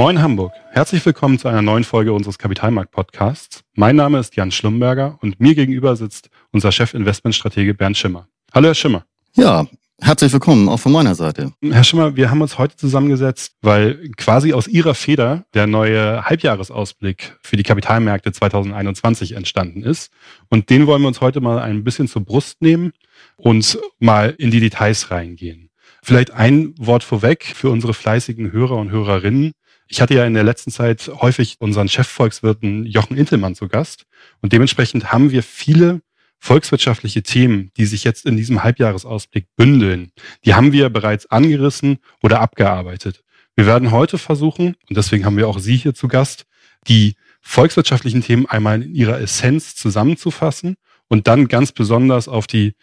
Moin Hamburg. Herzlich willkommen zu einer neuen Folge unseres Kapitalmarkt-Podcasts. Mein Name ist Jan Schlumberger und mir gegenüber sitzt unser Chef-Investmentstratege Bernd Schimmer. Hallo Herr Schimmer. Ja, herzlich willkommen auch von meiner Seite. Herr Schimmer, wir haben uns heute zusammengesetzt, weil quasi aus Ihrer Feder der neue Halbjahresausblick für die Kapitalmärkte 2021 entstanden ist. Und den wollen wir uns heute mal ein bisschen zur Brust nehmen und mal in die Details reingehen. Vielleicht ein Wort vorweg für unsere fleißigen Hörer und Hörerinnen. Ich hatte ja in der letzten Zeit häufig unseren Chefvolkswirten Jochen Intelmann zu Gast und dementsprechend haben wir viele volkswirtschaftliche Themen, die sich jetzt in diesem Halbjahresausblick bündeln. Die haben wir bereits angerissen oder abgearbeitet. Wir werden heute versuchen, und deswegen haben wir auch Sie hier zu Gast, die volkswirtschaftlichen Themen einmal in ihrer Essenz zusammenzufassen und dann ganz besonders auf die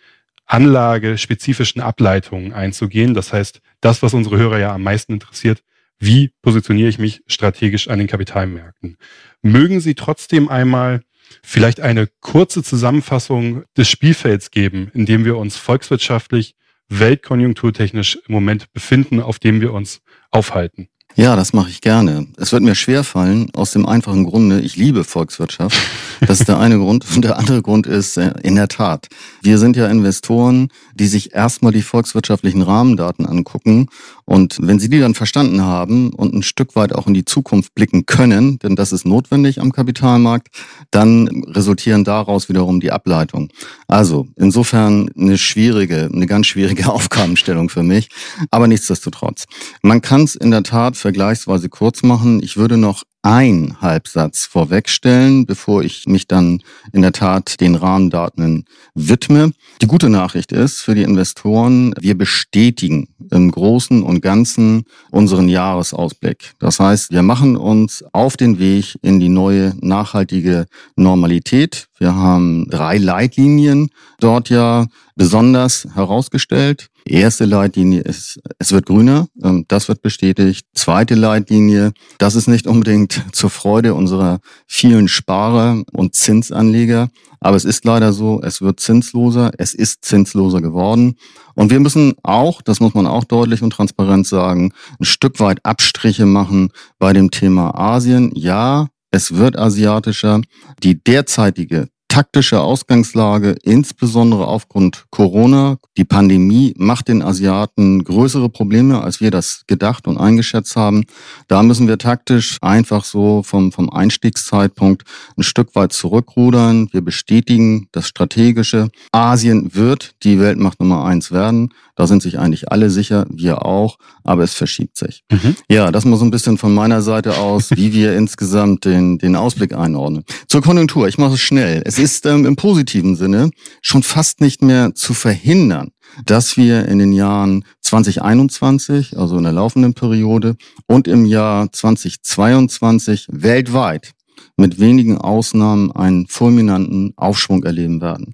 anlagespezifischen Ableitungen einzugehen. Das heißt, das, was unsere Hörer ja am meisten interessiert, wie positioniere ich mich strategisch an den Kapitalmärkten? Mögen Sie trotzdem einmal vielleicht eine kurze Zusammenfassung des Spielfelds geben, in dem wir uns volkswirtschaftlich, weltkonjunkturtechnisch im Moment befinden, auf dem wir uns aufhalten? Ja, das mache ich gerne. Es wird mir schwer fallen, aus dem einfachen Grunde, ich liebe Volkswirtschaft. Das ist der eine Grund. Und der andere Grund ist, äh, in der Tat, wir sind ja Investoren, die sich erstmal die volkswirtschaftlichen Rahmendaten angucken. Und wenn sie die dann verstanden haben und ein Stück weit auch in die Zukunft blicken können, denn das ist notwendig am Kapitalmarkt, dann resultieren daraus wiederum die Ableitungen. Also insofern eine schwierige, eine ganz schwierige Aufgabenstellung für mich. Aber nichtsdestotrotz. Man kann es in der Tat vergleichsweise kurz machen. Ich würde noch ein Halbsatz vorwegstellen, bevor ich mich dann in der Tat den Rahmendaten widme. Die gute Nachricht ist für die Investoren, wir bestätigen im Großen und Ganzen unseren Jahresausblick. Das heißt, wir machen uns auf den Weg in die neue nachhaltige Normalität. Wir haben drei Leitlinien dort ja besonders herausgestellt. Erste Leitlinie ist, es wird grüner, ähm, das wird bestätigt. Zweite Leitlinie, das ist nicht unbedingt zur Freude unserer vielen Sparer und Zinsanleger, aber es ist leider so, es wird zinsloser, es ist zinsloser geworden. Und wir müssen auch, das muss man auch deutlich und transparent sagen, ein Stück weit Abstriche machen bei dem Thema Asien. Ja, es wird asiatischer. Die derzeitige taktische Ausgangslage, insbesondere aufgrund Corona. Die Pandemie macht den Asiaten größere Probleme, als wir das gedacht und eingeschätzt haben. Da müssen wir taktisch einfach so vom, vom Einstiegszeitpunkt ein Stück weit zurückrudern. Wir bestätigen das Strategische. Asien wird die Weltmacht Nummer eins werden. Da sind sich eigentlich alle sicher, wir auch, aber es verschiebt sich. Mhm. Ja, das mal so ein bisschen von meiner Seite aus, wie wir insgesamt den, den Ausblick einordnen. Zur Konjunktur, ich mache es schnell. Es ist ähm, im positiven Sinne schon fast nicht mehr zu verhindern, dass wir in den Jahren 2021, also in der laufenden Periode, und im Jahr 2022 weltweit mit wenigen Ausnahmen einen fulminanten Aufschwung erleben werden.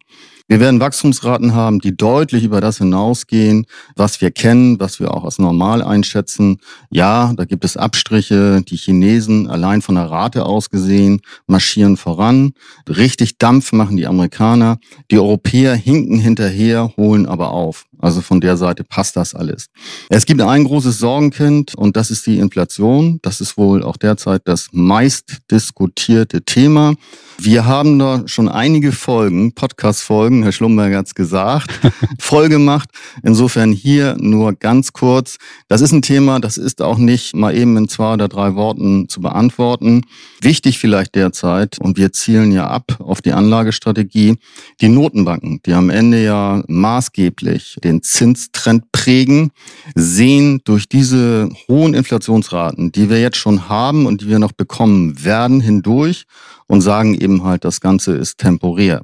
Wir werden Wachstumsraten haben, die deutlich über das hinausgehen, was wir kennen, was wir auch als normal einschätzen. Ja, da gibt es Abstriche. Die Chinesen allein von der Rate aus gesehen marschieren voran. Richtig Dampf machen die Amerikaner. Die Europäer hinken hinterher, holen aber auf. Also von der Seite passt das alles. Es gibt ein großes Sorgenkind und das ist die Inflation. Das ist wohl auch derzeit das meist diskutierte Thema. Wir haben da schon einige Folgen, Podcast-Folgen, Herr Schlumberger hat es gesagt, voll gemacht. Insofern hier nur ganz kurz. Das ist ein Thema, das ist auch nicht mal eben in zwei oder drei Worten zu beantworten. Wichtig vielleicht derzeit, und wir zielen ja ab auf die Anlagestrategie, die Notenbanken, die am Ende ja maßgeblich den Zinstrend prägen, sehen durch diese hohen Inflationsraten, die wir jetzt schon haben und die wir noch bekommen werden, hindurch und sagen eben halt, das Ganze ist temporär.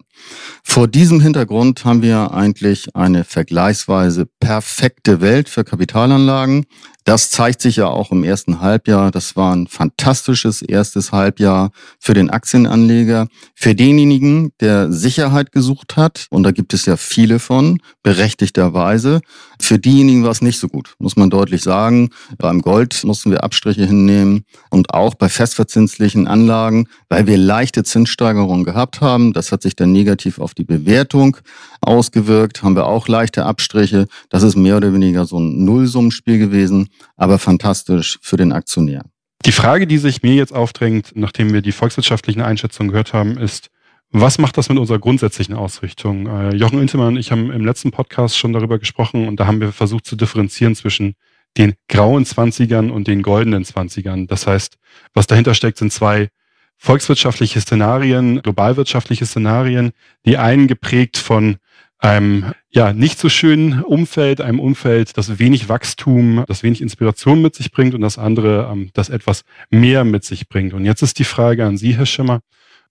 Vor diesem Hintergrund haben wir eigentlich eine vergleichsweise perfekte Welt für Kapitalanlagen. Das zeigt sich ja auch im ersten Halbjahr. Das war ein fantastisches erstes Halbjahr für den Aktienanleger. Für denjenigen, der Sicherheit gesucht hat, und da gibt es ja viele von, berechtigterweise. Für diejenigen war es nicht so gut, muss man deutlich sagen. Beim Gold mussten wir Abstriche hinnehmen und auch bei festverzinslichen Anlagen, weil wir leichte Zinssteigerungen gehabt haben. Das hat sich dann negativ auf die Bewertung ausgewirkt, haben wir auch leichte Abstriche. Das ist mehr oder weniger so ein Nullsummenspiel gewesen, aber fantastisch für den Aktionär. Die Frage, die sich mir jetzt aufdrängt, nachdem wir die volkswirtschaftlichen Einschätzungen gehört haben, ist, was macht das mit unserer grundsätzlichen Ausrichtung? Äh, Jochen Intelmann und ich haben im letzten Podcast schon darüber gesprochen und da haben wir versucht zu differenzieren zwischen den grauen Zwanzigern und den goldenen Zwanzigern. Das heißt, was dahinter steckt, sind zwei volkswirtschaftliche Szenarien, globalwirtschaftliche Szenarien, die einen geprägt von einem ja nicht so schönen Umfeld, einem Umfeld, das wenig Wachstum, das wenig Inspiration mit sich bringt und das andere, ähm, das etwas mehr mit sich bringt. Und jetzt ist die Frage an Sie, Herr Schimmer,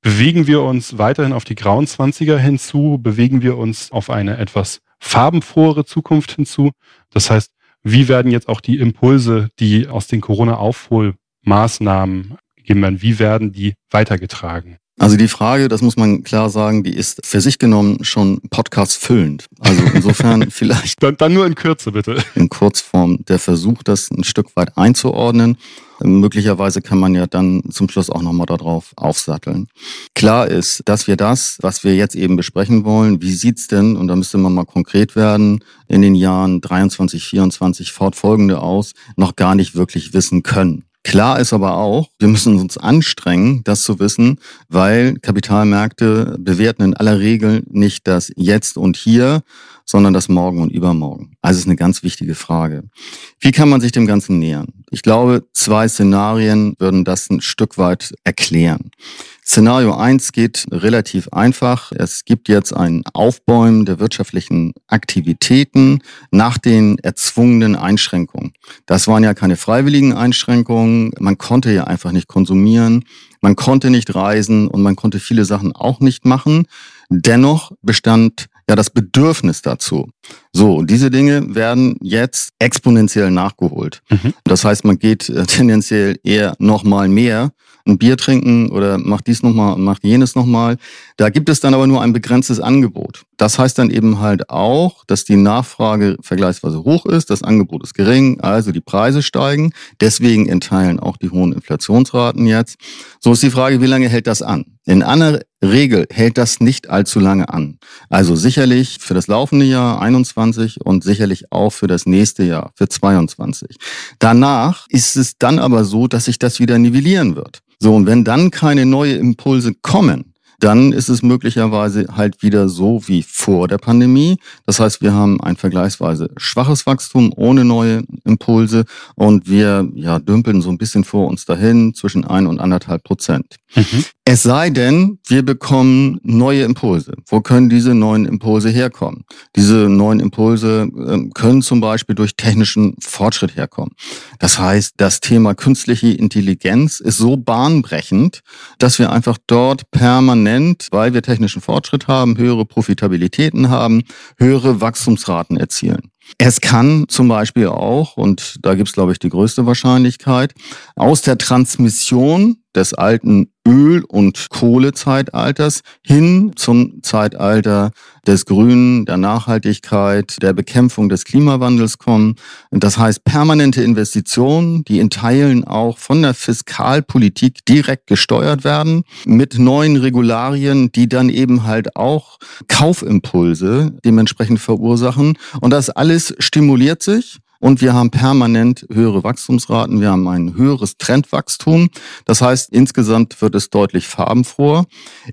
bewegen wir uns weiterhin auf die grauen Zwanziger hinzu, bewegen wir uns auf eine etwas farbenfrohere Zukunft hinzu? Das heißt, wie werden jetzt auch die Impulse, die aus den Corona-Aufholmaßnahmen gegeben werden, wie werden die weitergetragen? Also die Frage, das muss man klar sagen, die ist für sich genommen schon Podcast füllend. Also insofern vielleicht. Dann, dann nur in Kürze, bitte. In Kurzform der Versuch, das ein Stück weit einzuordnen. Möglicherweise kann man ja dann zum Schluss auch nochmal darauf aufsatteln. Klar ist, dass wir das, was wir jetzt eben besprechen wollen, wie sieht's denn, und da müsste man mal konkret werden, in den Jahren 23, 24 fortfolgende aus, noch gar nicht wirklich wissen können. Klar ist aber auch, wir müssen uns anstrengen, das zu wissen, weil Kapitalmärkte bewerten in aller Regel nicht das Jetzt und Hier, sondern das Morgen und Übermorgen. Also ist eine ganz wichtige Frage. Wie kann man sich dem Ganzen nähern? Ich glaube, zwei Szenarien würden das ein Stück weit erklären. Szenario eins geht relativ einfach. Es gibt jetzt ein Aufbäumen der wirtschaftlichen Aktivitäten nach den erzwungenen Einschränkungen. Das waren ja keine freiwilligen Einschränkungen. Man konnte ja einfach nicht konsumieren. Man konnte nicht reisen und man konnte viele Sachen auch nicht machen. Dennoch bestand ja das Bedürfnis dazu. So, diese Dinge werden jetzt exponentiell nachgeholt. Mhm. Das heißt, man geht äh, tendenziell eher nochmal mehr ein Bier trinken oder macht dies nochmal, macht jenes nochmal. Da gibt es dann aber nur ein begrenztes Angebot. Das heißt dann eben halt auch, dass die Nachfrage vergleichsweise hoch ist, das Angebot ist gering, also die Preise steigen. Deswegen entteilen auch die hohen Inflationsraten jetzt. So ist die Frage, wie lange hält das an? In einer Regel hält das nicht allzu lange an. Also sicherlich für das laufende Jahr 21 und sicherlich auch für das nächste Jahr, für 22. Danach ist es dann aber so, dass sich das wieder nivellieren wird. So, und wenn dann keine neue Impulse kommen, dann ist es möglicherweise halt wieder so wie vor der Pandemie. Das heißt, wir haben ein vergleichsweise schwaches Wachstum ohne neue Impulse und wir ja, dümpeln so ein bisschen vor uns dahin zwischen ein und anderthalb Prozent. Mhm. Es sei denn, wir bekommen neue Impulse. Wo können diese neuen Impulse herkommen? Diese neuen Impulse äh, können zum Beispiel durch technischen Fortschritt herkommen. Das heißt, das Thema künstliche Intelligenz ist so bahnbrechend, dass wir einfach dort permanent, weil wir technischen Fortschritt haben, höhere Profitabilitäten haben, höhere Wachstumsraten erzielen. Es kann zum Beispiel auch, und da gibt es, glaube ich, die größte Wahrscheinlichkeit, aus der Transmission des alten Öl- und Kohlezeitalters hin zum Zeitalter des Grünen, der Nachhaltigkeit, der Bekämpfung des Klimawandels kommen. Das heißt permanente Investitionen, die in Teilen auch von der Fiskalpolitik direkt gesteuert werden, mit neuen Regularien, die dann eben halt auch Kaufimpulse dementsprechend verursachen. Und das alles stimuliert sich und wir haben permanent höhere Wachstumsraten, wir haben ein höheres Trendwachstum. Das heißt, insgesamt wird es deutlich farbenfroher.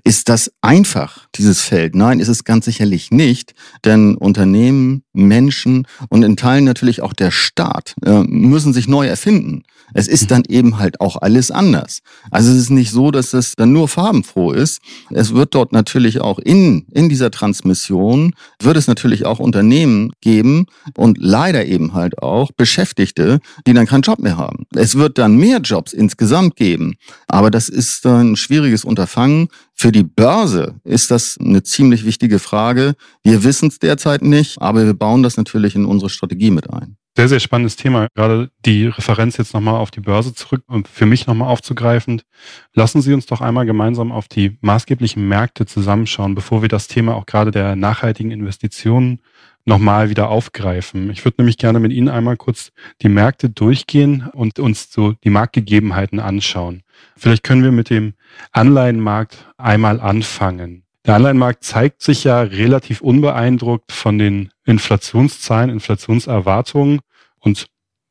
Ist das einfach, dieses Feld? Nein, ist es ganz sicherlich nicht, denn Unternehmen, Menschen und in Teilen natürlich auch der Staat äh, müssen sich neu erfinden. Es ist dann eben halt auch alles anders. Also es ist nicht so, dass es dann nur farbenfroh ist. Es wird dort natürlich auch in, in dieser Transmission, wird es natürlich auch Unternehmen geben und leider eben halt auch Beschäftigte, die dann keinen Job mehr haben. Es wird dann mehr Jobs insgesamt geben. Aber das ist ein schwieriges Unterfangen. Für die Börse ist das eine ziemlich wichtige Frage. Wir wissen es derzeit nicht, aber wir bauen das natürlich in unsere Strategie mit ein. Sehr, sehr spannendes Thema. Gerade die Referenz jetzt nochmal auf die Börse zurück und für mich nochmal aufzugreifend. Lassen Sie uns doch einmal gemeinsam auf die maßgeblichen Märkte zusammenschauen, bevor wir das Thema auch gerade der nachhaltigen Investitionen nochmal wieder aufgreifen. Ich würde nämlich gerne mit Ihnen einmal kurz die Märkte durchgehen und uns so die Marktgegebenheiten anschauen. Vielleicht können wir mit dem Anleihenmarkt einmal anfangen. Der Anleihenmarkt zeigt sich ja relativ unbeeindruckt von den Inflationszahlen, Inflationserwartungen und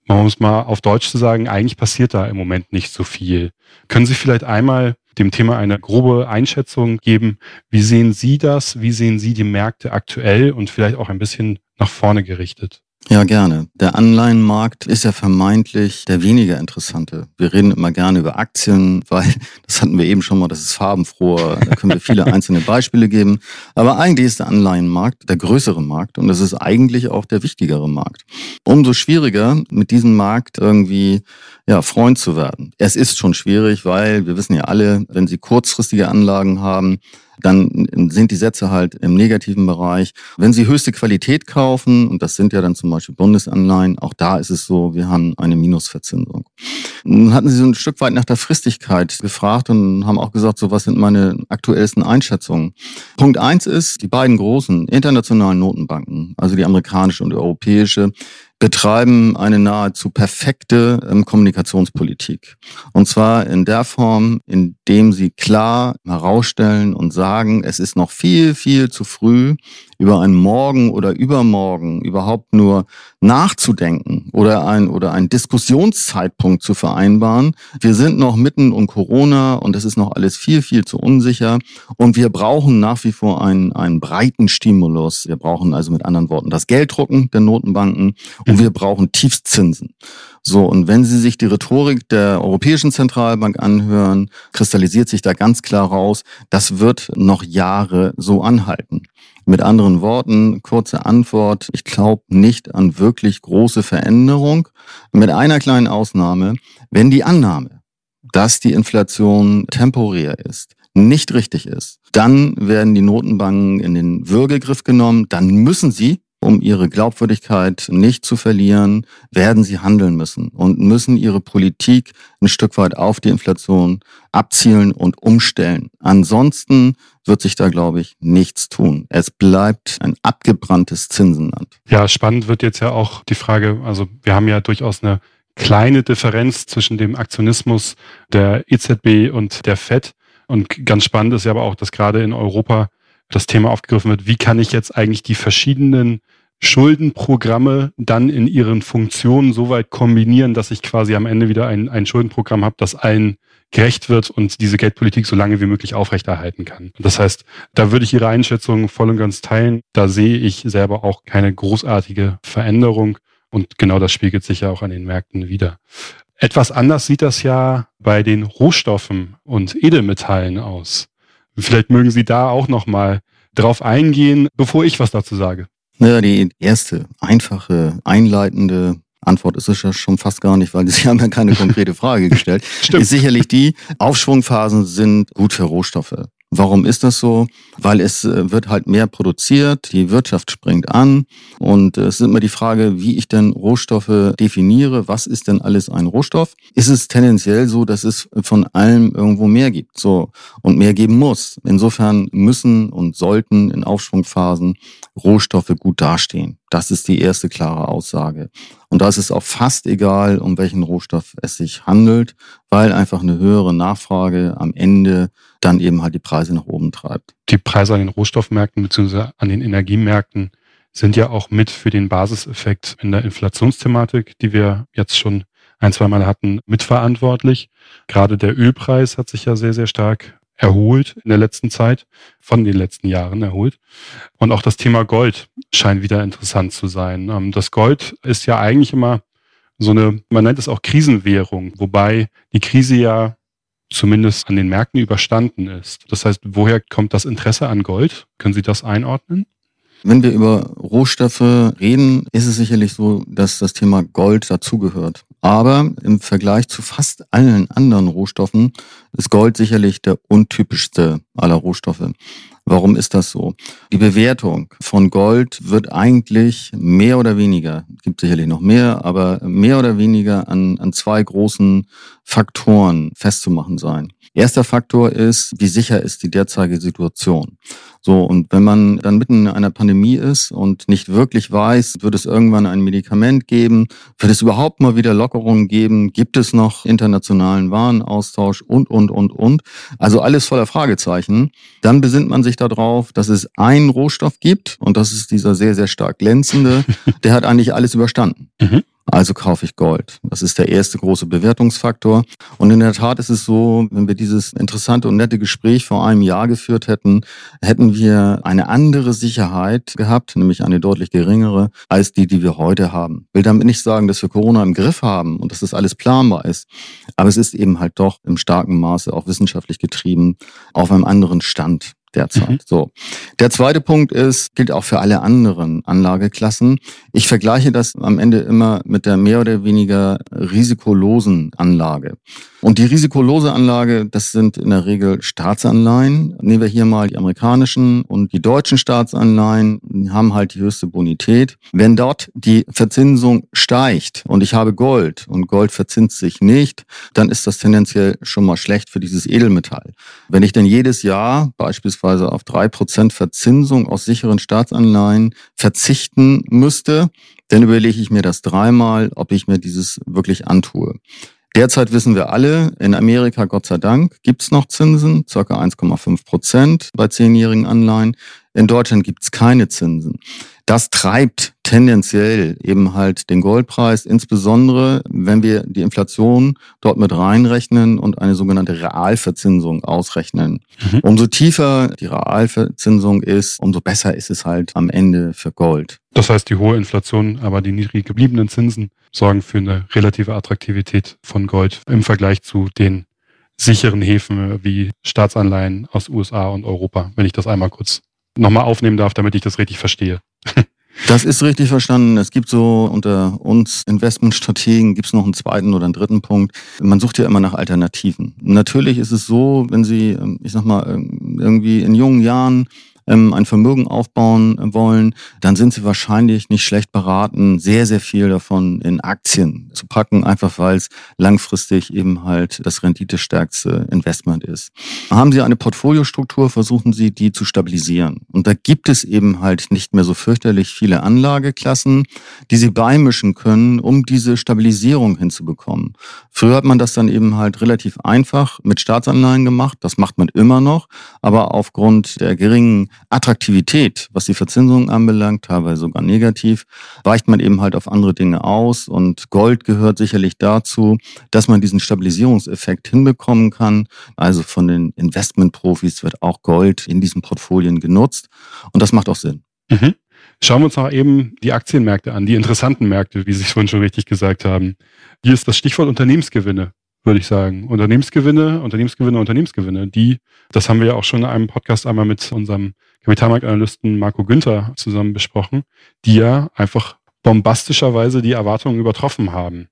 man muss mal auf Deutsch zu sagen, eigentlich passiert da im Moment nicht so viel. Können Sie vielleicht einmal dem Thema eine grobe Einschätzung geben? Wie sehen Sie das? Wie sehen Sie die Märkte aktuell und vielleicht auch ein bisschen nach vorne gerichtet? Ja, gerne. Der Anleihenmarkt ist ja vermeintlich der weniger interessante. Wir reden immer gerne über Aktien, weil das hatten wir eben schon mal, das ist farbenfroher. Da können wir viele einzelne Beispiele geben. Aber eigentlich ist der Anleihenmarkt der größere Markt und es ist eigentlich auch der wichtigere Markt. Umso schwieriger, mit diesem Markt irgendwie ja, Freund zu werden. Es ist schon schwierig, weil wir wissen ja alle, wenn Sie kurzfristige Anlagen haben, dann sind die Sätze halt im negativen Bereich. Wenn Sie höchste Qualität kaufen, und das sind ja dann zum Beispiel Bundesanleihen, auch da ist es so, wir haben eine Minusverzinsung. Nun hatten Sie so ein Stück weit nach der Fristigkeit gefragt und haben auch gesagt, so was sind meine aktuellsten Einschätzungen. Punkt eins ist, die beiden großen internationalen Notenbanken, also die amerikanische und die europäische, betreiben eine nahezu perfekte ähm, Kommunikationspolitik. Und zwar in der Form, indem sie klar herausstellen und sagen, es ist noch viel, viel zu früh, über einen Morgen oder Übermorgen überhaupt nur nachzudenken oder ein oder einen Diskussionszeitpunkt zu vereinbaren. Wir sind noch mitten um Corona und es ist noch alles viel, viel zu unsicher. Und wir brauchen nach wie vor einen, einen breiten Stimulus. Wir brauchen also mit anderen Worten das Gelddrucken der Notenbanken und wir brauchen Tiefszinsen. So, und wenn Sie sich die Rhetorik der Europäischen Zentralbank anhören, kristallisiert sich da ganz klar raus, das wird noch Jahre so anhalten. Mit anderen Worten, kurze Antwort, ich glaube nicht an wirklich große Veränderung. Mit einer kleinen Ausnahme, wenn die Annahme, dass die Inflation temporär ist, nicht richtig ist, dann werden die Notenbanken in den Würgegriff genommen, dann müssen sie um ihre Glaubwürdigkeit nicht zu verlieren, werden sie handeln müssen und müssen ihre Politik ein Stück weit auf die Inflation abzielen und umstellen. Ansonsten wird sich da, glaube ich, nichts tun. Es bleibt ein abgebranntes Zinsenland. Ja, spannend wird jetzt ja auch die Frage, also wir haben ja durchaus eine kleine Differenz zwischen dem Aktionismus der EZB und der FED. Und ganz spannend ist ja aber auch, dass gerade in Europa das Thema aufgegriffen wird, wie kann ich jetzt eigentlich die verschiedenen Schuldenprogramme dann in ihren Funktionen so weit kombinieren, dass ich quasi am Ende wieder ein, ein Schuldenprogramm habe, das allen gerecht wird und diese Geldpolitik so lange wie möglich aufrechterhalten kann. Das heißt, da würde ich Ihre Einschätzung voll und ganz teilen. Da sehe ich selber auch keine großartige Veränderung und genau das spiegelt sich ja auch an den Märkten wieder. Etwas anders sieht das ja bei den Rohstoffen und Edelmetallen aus. Vielleicht mögen Sie da auch noch mal drauf eingehen, bevor ich was dazu sage. Naja, die erste einfache, einleitende Antwort ist es ja schon fast gar nicht, weil Sie haben ja keine konkrete Frage gestellt. Stimmt. Ist sicherlich die, Aufschwungphasen sind gut für Rohstoffe. Warum ist das so? Weil es äh, wird halt mehr produziert, die Wirtschaft springt an und es ist immer die Frage, wie ich denn Rohstoffe definiere. Was ist denn alles ein Rohstoff? Ist es tendenziell so, dass es von allem irgendwo mehr gibt, so und mehr geben muss? Insofern müssen und sollten in Aufschwungphasen Rohstoffe gut dastehen. Das ist die erste klare Aussage. Und da ist es auch fast egal, um welchen Rohstoff es sich handelt, weil einfach eine höhere Nachfrage am Ende dann eben halt die Preise nach oben treibt. Die Preise an den Rohstoffmärkten bzw. an den Energiemärkten sind ja auch mit für den Basiseffekt in der Inflationsthematik, die wir jetzt schon ein, zwei Mal hatten, mitverantwortlich. Gerade der Ölpreis hat sich ja sehr, sehr stark erholt in der letzten Zeit, von den letzten Jahren erholt. Und auch das Thema Gold scheint wieder interessant zu sein. Ähm, das Gold ist ja eigentlich immer so eine, man nennt es auch Krisenwährung, wobei die Krise ja zumindest an den Märkten überstanden ist. Das heißt, woher kommt das Interesse an Gold? Können Sie das einordnen? Wenn wir über Rohstoffe reden, ist es sicherlich so, dass das Thema Gold dazugehört. Aber im Vergleich zu fast allen anderen Rohstoffen ist Gold sicherlich der untypischste aller Rohstoffe. Warum ist das so? Die Bewertung von Gold wird eigentlich mehr oder weniger, gibt sicherlich noch mehr, aber mehr oder weniger an, an zwei großen Faktoren festzumachen sein. Erster Faktor ist, wie sicher ist die derzeitige Situation? So, und wenn man dann mitten in einer Pandemie ist und nicht wirklich weiß, wird es irgendwann ein Medikament geben, wird es überhaupt mal wieder Lockerungen geben, gibt es noch internationalen Warenaustausch und, und, und, und. Also alles voller Fragezeichen. Dann besinnt man sich darauf, dass es einen Rohstoff gibt und das ist dieser sehr, sehr stark glänzende, der hat eigentlich alles überstanden. Mhm. Also kaufe ich Gold. Das ist der erste große Bewertungsfaktor. Und in der Tat ist es so, wenn wir dieses interessante und nette Gespräch vor einem Jahr geführt hätten, hätten wir eine andere Sicherheit gehabt, nämlich eine deutlich geringere, als die, die wir heute haben. Ich will damit nicht sagen, dass wir Corona im Griff haben und dass das alles planbar ist. Aber es ist eben halt doch im starken Maße auch wissenschaftlich getrieben auf einem anderen Stand derzeit. Mhm. So. Der zweite Punkt ist, gilt auch für alle anderen Anlageklassen. Ich vergleiche das am Ende immer mit der mehr oder weniger risikolosen Anlage. Und die risikolose Anlage, das sind in der Regel Staatsanleihen. Nehmen wir hier mal die amerikanischen und die deutschen Staatsanleihen, die haben halt die höchste Bonität. Wenn dort die Verzinsung steigt und ich habe Gold und Gold verzinst sich nicht, dann ist das tendenziell schon mal schlecht für dieses Edelmetall. Wenn ich denn jedes Jahr beispielsweise auf drei Prozent Verzinsung aus sicheren Staatsanleihen verzichten müsste, dann überlege ich mir das dreimal, ob ich mir dieses wirklich antue. Derzeit wissen wir alle, in Amerika, Gott sei Dank, gibt's noch Zinsen, circa 1,5 Prozent bei zehnjährigen Anleihen. In Deutschland gibt's keine Zinsen. Das treibt tendenziell eben halt den Goldpreis, insbesondere wenn wir die Inflation dort mit reinrechnen und eine sogenannte Realverzinsung ausrechnen. Mhm. Umso tiefer die Realverzinsung ist, umso besser ist es halt am Ende für Gold. Das heißt, die hohe Inflation, aber die niedrig gebliebenen Zinsen sorgen für eine relative Attraktivität von Gold im Vergleich zu den sicheren Häfen wie Staatsanleihen aus USA und Europa, wenn ich das einmal kurz nochmal aufnehmen darf, damit ich das richtig verstehe. Das ist richtig verstanden. Es gibt so unter uns Investmentstrategen gibt es noch einen zweiten oder einen dritten Punkt. Man sucht ja immer nach Alternativen. Natürlich ist es so, wenn Sie, ich sag mal, irgendwie in jungen Jahren ähm, ein Vermögen aufbauen wollen, dann sind sie wahrscheinlich nicht schlecht beraten, sehr, sehr viel davon in Aktien zu packen, einfach weil es langfristig eben halt das renditestärkste Investment ist. Haben Sie eine Portfoliostruktur, versuchen Sie die zu stabilisieren. Und da gibt es eben halt nicht mehr so fürchterlich viele Anlageklassen, die Sie beimischen können, um diese Stabilisierung hinzubekommen. Früher hat man das dann eben halt relativ einfach mit Staatsanleihen gemacht. Das macht man immer noch. Aber aufgrund der geringen Attraktivität, was die Verzinsung anbelangt, teilweise sogar negativ, weicht man eben halt auf andere Dinge aus. Und Gold gehört sicherlich dazu, dass man diesen Stabilisierungseffekt hinbekommen kann. Also von den Investmentprofis wird auch Gold in diesen Portfolien genutzt. Und das macht auch Sinn. Mhm. Schauen wir uns noch eben die Aktienmärkte an, die interessanten Märkte, wie Sie es vorhin schon richtig gesagt haben. Hier ist das Stichwort Unternehmensgewinne würde ich sagen. Unternehmensgewinne, Unternehmensgewinne, Unternehmensgewinne, die, das haben wir ja auch schon in einem Podcast einmal mit unserem Kapitalmarktanalysten Marco Günther zusammen besprochen, die ja einfach bombastischerweise die Erwartungen übertroffen haben.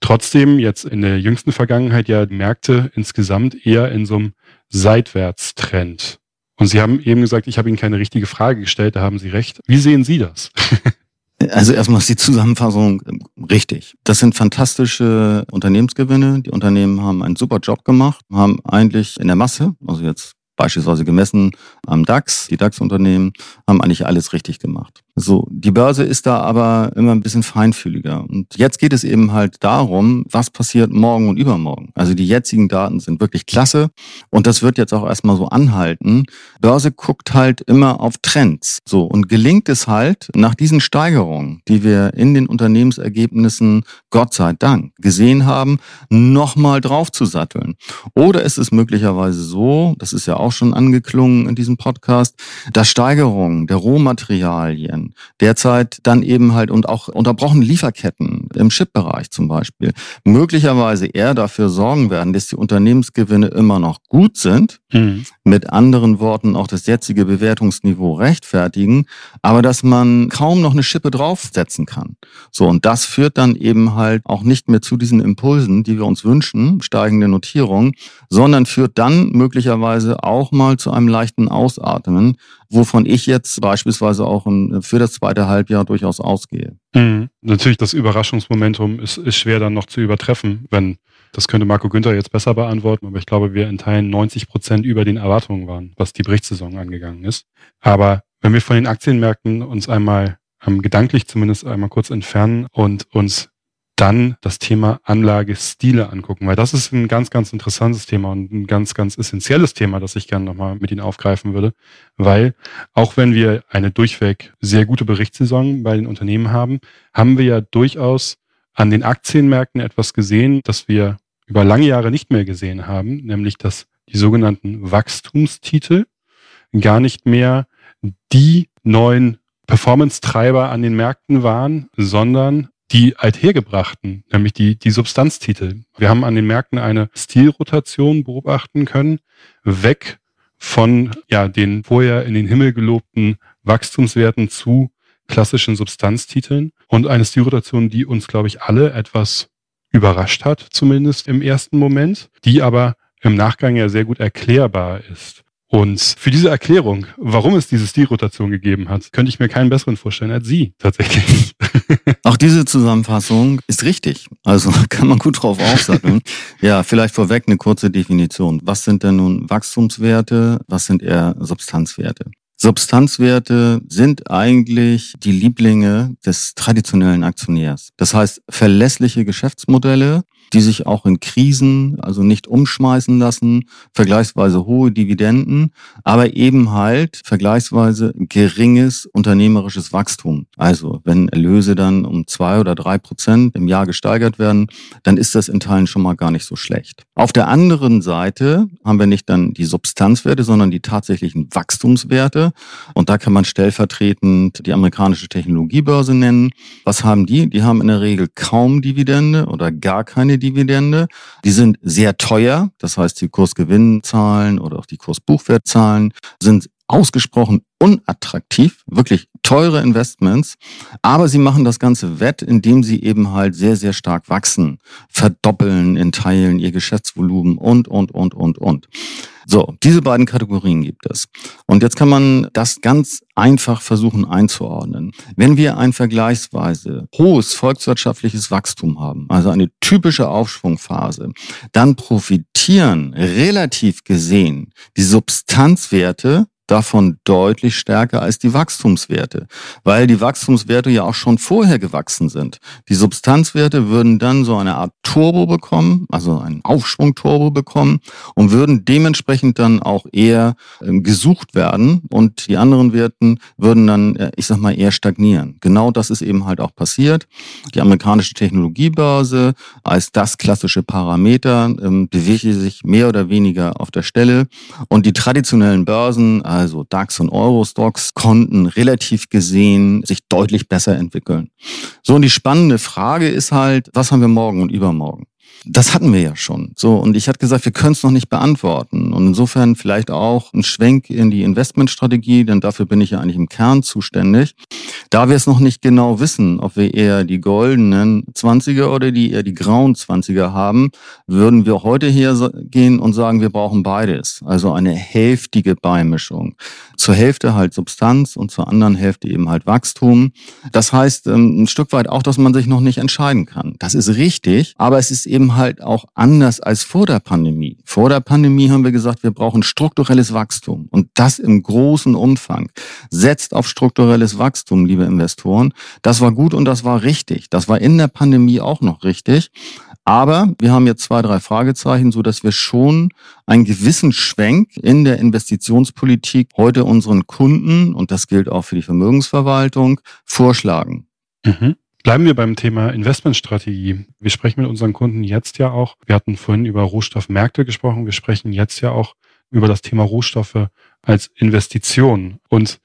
Trotzdem jetzt in der jüngsten Vergangenheit ja Märkte insgesamt eher in so einem Seitwärtstrend. Und Sie haben eben gesagt, ich habe Ihnen keine richtige Frage gestellt, da haben Sie recht. Wie sehen Sie das? Also erstmal ist die Zusammenfassung richtig. Das sind fantastische Unternehmensgewinne. Die Unternehmen haben einen super Job gemacht, haben eigentlich in der Masse, also jetzt beispielsweise gemessen am DAX, die DAX-Unternehmen haben eigentlich alles richtig gemacht. So, die Börse ist da aber immer ein bisschen feinfühliger. Und jetzt geht es eben halt darum, was passiert morgen und übermorgen. Also die jetzigen Daten sind wirklich klasse und das wird jetzt auch erstmal so anhalten. Börse guckt halt immer auf Trends. So, und gelingt es halt nach diesen Steigerungen, die wir in den Unternehmensergebnissen Gott sei Dank gesehen haben, nochmal draufzusatteln. Oder ist es möglicherweise so, das ist ja auch schon angeklungen in diesem Podcast, dass Steigerungen der Rohmaterialien, Derzeit dann eben halt und auch unterbrochene Lieferketten im Chip-Bereich zum Beispiel möglicherweise eher dafür sorgen werden, dass die Unternehmensgewinne immer noch gut sind. Mhm. Mit anderen Worten auch das jetzige Bewertungsniveau rechtfertigen, aber dass man kaum noch eine Schippe draufsetzen kann. So, und das führt dann eben halt auch nicht mehr zu diesen Impulsen, die wir uns wünschen, steigende Notierung, sondern führt dann möglicherweise auch mal zu einem leichten Ausatmen, wovon ich jetzt beispielsweise auch für das zweite Halbjahr durchaus ausgehe. Mhm. Natürlich, das Überraschungsmomentum ist, ist schwer dann noch zu übertreffen, wenn das könnte Marco Günther jetzt besser beantworten, aber ich glaube, wir in Teilen 90 Prozent über den Erwartungen waren, was die Berichtssaison angegangen ist. Aber wenn wir von den Aktienmärkten uns einmal ähm, gedanklich zumindest einmal kurz entfernen und uns dann das Thema Anlagestile angucken, weil das ist ein ganz, ganz interessantes Thema und ein ganz, ganz essentielles Thema, das ich gerne nochmal mit Ihnen aufgreifen würde, weil auch wenn wir eine durchweg sehr gute Berichtssaison bei den Unternehmen haben, haben wir ja durchaus an den Aktienmärkten etwas gesehen, das wir über lange Jahre nicht mehr gesehen haben, nämlich dass die sogenannten Wachstumstitel gar nicht mehr die neuen Performance-Treiber an den Märkten waren, sondern die althergebrachten, nämlich die, die Substanztitel. Wir haben an den Märkten eine Stilrotation beobachten können, weg von ja, den vorher in den Himmel gelobten Wachstumswerten zu klassischen Substanztiteln und eine Stilrotation, die uns, glaube ich, alle etwas überrascht hat, zumindest im ersten Moment, die aber im Nachgang ja sehr gut erklärbar ist. Und für diese Erklärung, warum es diese Stilrotation gegeben hat, könnte ich mir keinen besseren vorstellen als Sie tatsächlich. Auch diese Zusammenfassung ist richtig. Also kann man gut drauf aufsatteln. ja, vielleicht vorweg eine kurze Definition. Was sind denn nun Wachstumswerte? Was sind eher Substanzwerte? Substanzwerte sind eigentlich die Lieblinge des traditionellen Aktionärs. Das heißt, verlässliche Geschäftsmodelle, die sich auch in Krisen also nicht umschmeißen lassen, vergleichsweise hohe Dividenden, aber eben halt vergleichsweise geringes unternehmerisches Wachstum. Also wenn Erlöse dann um zwei oder drei Prozent im Jahr gesteigert werden, dann ist das in Teilen schon mal gar nicht so schlecht. Auf der anderen Seite haben wir nicht dann die Substanzwerte, sondern die tatsächlichen Wachstumswerte. Und da kann man stellvertretend die amerikanische Technologiebörse nennen. Was haben die? Die haben in der Regel kaum Dividende oder gar keine Dividende. Die sind sehr teuer, das heißt die Kursgewinnzahlen oder auch die Kursbuchwertzahlen sind ausgesprochen unattraktiv, wirklich teure Investments, aber sie machen das Ganze wett, indem sie eben halt sehr, sehr stark wachsen, verdoppeln in Teilen ihr Geschäftsvolumen und, und, und, und, und. So, diese beiden Kategorien gibt es. Und jetzt kann man das ganz einfach versuchen einzuordnen. Wenn wir ein vergleichsweise hohes volkswirtschaftliches Wachstum haben, also eine typische Aufschwungphase, dann profitieren relativ gesehen die Substanzwerte davon deutlich stärker als die Wachstumswerte, weil die Wachstumswerte ja auch schon vorher gewachsen sind. Die Substanzwerte würden dann so eine Art Turbo bekommen, also einen Aufschwung-Turbo bekommen und würden dementsprechend dann auch eher äh, gesucht werden und die anderen Werten würden dann, ich sag mal, eher stagnieren. Genau das ist eben halt auch passiert. Die amerikanische Technologiebörse als das klassische Parameter ähm, bewegte sich mehr oder weniger auf der Stelle und die traditionellen Börsen, also DAX und Eurostocks, konnten relativ gesehen sich deutlich besser entwickeln. So, und die spannende Frage ist halt, was haben wir morgen und übermorgen? Morgen. Das hatten wir ja schon. So, und ich hatte gesagt, wir können es noch nicht beantworten. Und insofern vielleicht auch ein Schwenk in die Investmentstrategie, denn dafür bin ich ja eigentlich im Kern zuständig. Da wir es noch nicht genau wissen, ob wir eher die goldenen 20er oder die eher die grauen 20er haben, würden wir heute hergehen und sagen, wir brauchen beides. Also eine hälftige Beimischung. Zur Hälfte halt Substanz und zur anderen Hälfte eben halt Wachstum. Das heißt ähm, ein Stück weit auch, dass man sich noch nicht entscheiden kann. Das ist richtig, aber es ist eben halt auch anders als vor der Pandemie. Vor der Pandemie haben wir gesagt, wir brauchen strukturelles Wachstum und das im großen Umfang. Setzt auf strukturelles Wachstum, liebe Investoren. Das war gut und das war richtig. Das war in der Pandemie auch noch richtig. Aber wir haben jetzt zwei, drei Fragezeichen, so dass wir schon einen gewissen Schwenk in der Investitionspolitik heute unseren Kunden, und das gilt auch für die Vermögensverwaltung, vorschlagen. Mhm. Bleiben wir beim Thema Investmentstrategie. Wir sprechen mit unseren Kunden jetzt ja auch, wir hatten vorhin über Rohstoffmärkte gesprochen, wir sprechen jetzt ja auch über das Thema Rohstoffe als Investition. Und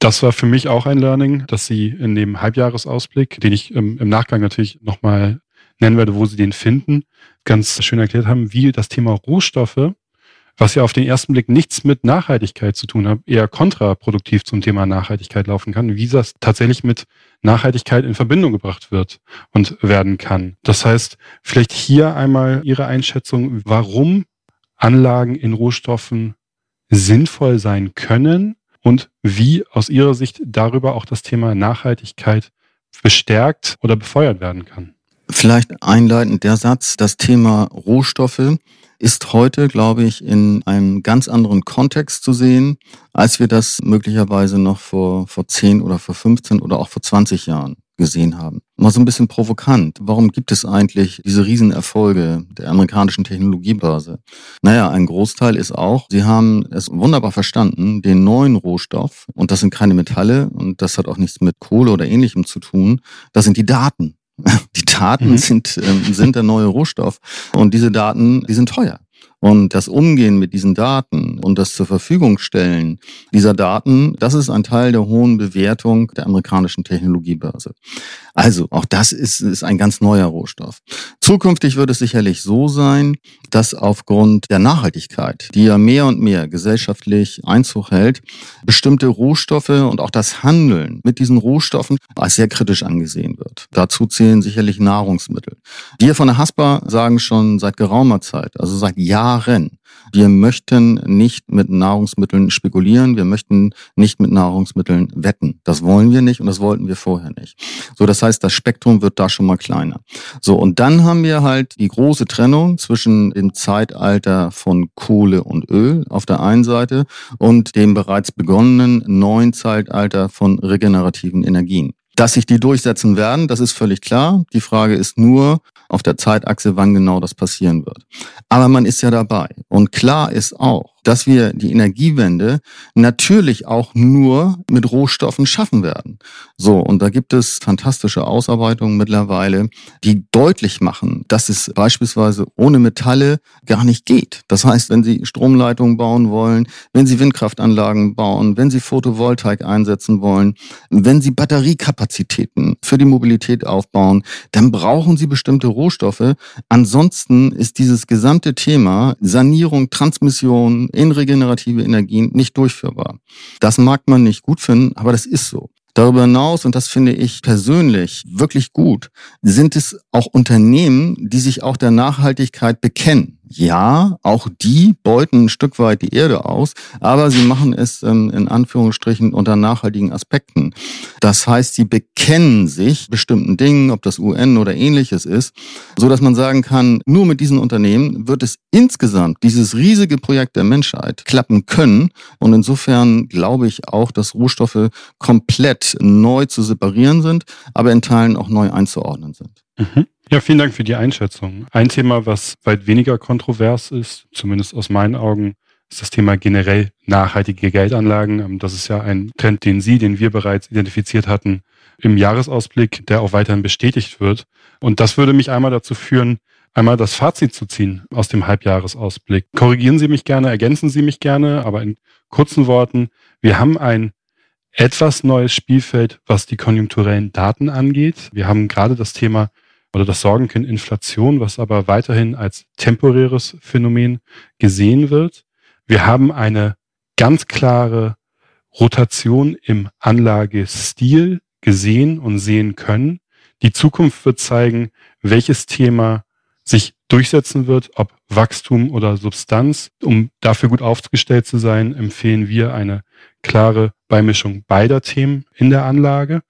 das war für mich auch ein Learning, dass Sie in dem Halbjahresausblick, den ich im, im Nachgang natürlich nochmal nennen werde, wo Sie den finden, ganz schön erklärt haben, wie das Thema Rohstoffe was ja auf den ersten Blick nichts mit Nachhaltigkeit zu tun hat, eher kontraproduktiv zum Thema Nachhaltigkeit laufen kann, wie das tatsächlich mit Nachhaltigkeit in Verbindung gebracht wird und werden kann. Das heißt, vielleicht hier einmal Ihre Einschätzung, warum Anlagen in Rohstoffen sinnvoll sein können und wie aus Ihrer Sicht darüber auch das Thema Nachhaltigkeit bestärkt oder befeuert werden kann. Vielleicht einleitend der Satz, das Thema Rohstoffe ist heute, glaube ich, in einem ganz anderen Kontext zu sehen, als wir das möglicherweise noch vor, vor 10 oder vor 15 oder auch vor 20 Jahren gesehen haben. Mal so ein bisschen provokant. Warum gibt es eigentlich diese Riesenerfolge der amerikanischen Technologiebörse? Naja, ein Großteil ist auch, sie haben es wunderbar verstanden, den neuen Rohstoff, und das sind keine Metalle und das hat auch nichts mit Kohle oder ähnlichem zu tun, das sind die Daten. Die Daten mhm. sind, ähm, sind der neue Rohstoff. Und diese Daten, die sind teuer. Und das Umgehen mit diesen Daten und das zur Verfügung stellen dieser Daten, das ist ein Teil der hohen Bewertung der amerikanischen Technologiebörse. Also auch das ist, ist ein ganz neuer Rohstoff. Zukünftig wird es sicherlich so sein, dass aufgrund der Nachhaltigkeit, die ja mehr und mehr gesellschaftlich Einzug hält, bestimmte Rohstoffe und auch das Handeln mit diesen Rohstoffen als sehr kritisch angesehen wird. Dazu zählen sicherlich Nahrungsmittel. Wir von der HASPA sagen schon seit geraumer Zeit, also seit Jahren, wir möchten nicht mit Nahrungsmitteln spekulieren. Wir möchten nicht mit Nahrungsmitteln wetten. Das wollen wir nicht und das wollten wir vorher nicht. So, das heißt, das Spektrum wird da schon mal kleiner. So, und dann haben wir halt die große Trennung zwischen dem Zeitalter von Kohle und Öl auf der einen Seite und dem bereits begonnenen neuen Zeitalter von regenerativen Energien. Dass sich die durchsetzen werden, das ist völlig klar. Die Frage ist nur auf der Zeitachse, wann genau das passieren wird. Aber man ist ja dabei. Und klar ist auch, dass wir die Energiewende natürlich auch nur mit Rohstoffen schaffen werden. So, und da gibt es fantastische Ausarbeitungen mittlerweile, die deutlich machen, dass es beispielsweise ohne Metalle gar nicht geht. Das heißt, wenn Sie Stromleitungen bauen wollen, wenn Sie Windkraftanlagen bauen, wenn Sie Photovoltaik einsetzen wollen, wenn Sie Batteriekapazitäten für die Mobilität aufbauen, dann brauchen Sie bestimmte Rohstoffe. Ansonsten ist dieses gesamte Thema Sanierung, Transmission, in regenerative Energien nicht durchführbar. Das mag man nicht gut finden, aber das ist so. Darüber hinaus, und das finde ich persönlich wirklich gut, sind es auch Unternehmen, die sich auch der Nachhaltigkeit bekennen. Ja, auch die beuten ein Stück weit die Erde aus, aber sie machen es ähm, in Anführungsstrichen unter nachhaltigen Aspekten. Das heißt, sie bekennen sich bestimmten Dingen, ob das UN oder ähnliches ist, so dass man sagen kann, nur mit diesen Unternehmen wird es insgesamt dieses riesige Projekt der Menschheit klappen können. Und insofern glaube ich auch, dass Rohstoffe komplett neu zu separieren sind, aber in Teilen auch neu einzuordnen sind. Mhm. Ja, vielen Dank für die Einschätzung. Ein Thema, was weit weniger kontrovers ist, zumindest aus meinen Augen, ist das Thema generell nachhaltige Geldanlagen. Ähm, das ist ja ein Trend, den Sie, den wir bereits identifiziert hatten im Jahresausblick, der auch weiterhin bestätigt wird. Und das würde mich einmal dazu führen, einmal das Fazit zu ziehen aus dem Halbjahresausblick. Korrigieren Sie mich gerne, ergänzen Sie mich gerne, aber in kurzen Worten, wir haben ein etwas neues Spielfeld, was die konjunkturellen Daten angeht. Wir haben gerade das Thema oder das Sorgenkind Inflation, was aber weiterhin als temporäres Phänomen gesehen wird. Wir haben eine ganz klare Rotation im Anlagestil gesehen und sehen können. Die Zukunft wird zeigen, welches Thema sich durchsetzen wird, ob Wachstum oder Substanz. Um dafür gut aufgestellt zu sein, empfehlen wir eine klare Beimischung beider Themen in der Anlage.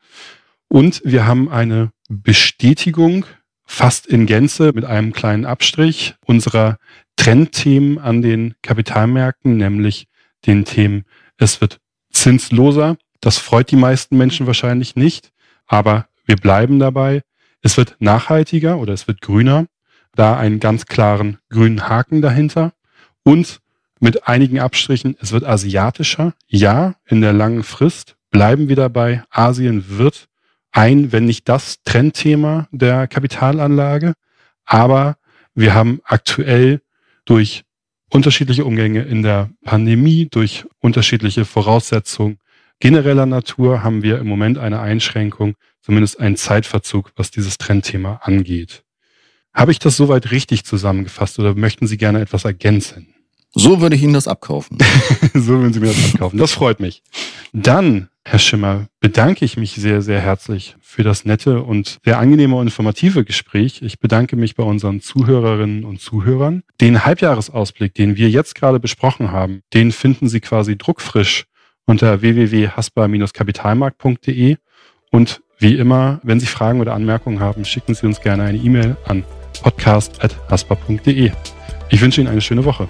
Und wir haben eine Bestätigung fast in Gänze mit einem kleinen Abstrich unserer Trendthemen an den Kapitalmärkten, nämlich den Themen, es wird zinsloser. Das freut die meisten Menschen wahrscheinlich nicht, aber wir bleiben dabei. Es wird nachhaltiger oder es wird grüner, da einen ganz klaren grünen Haken dahinter und mit einigen Abstrichen, es wird asiatischer. Ja, in der langen Frist bleiben wir dabei. Asien wird ein, wenn nicht das Trendthema der Kapitalanlage. Aber wir haben aktuell durch unterschiedliche Umgänge in der Pandemie, durch unterschiedliche Voraussetzungen genereller Natur haben wir im Moment eine Einschränkung, zumindest einen Zeitverzug, was dieses Trendthema angeht. Habe ich das soweit richtig zusammengefasst oder möchten Sie gerne etwas ergänzen? So würde ich Ihnen das abkaufen. so würden Sie mir das abkaufen. Das freut mich. Dann Herr Schimmer, bedanke ich mich sehr, sehr herzlich für das nette und sehr angenehme und informative Gespräch. Ich bedanke mich bei unseren Zuhörerinnen und Zuhörern. Den Halbjahresausblick, den wir jetzt gerade besprochen haben, den finden Sie quasi druckfrisch unter www.haspa-kapitalmarkt.de und wie immer, wenn Sie Fragen oder Anmerkungen haben, schicken Sie uns gerne eine E-Mail an podcast.haspa.de. Ich wünsche Ihnen eine schöne Woche.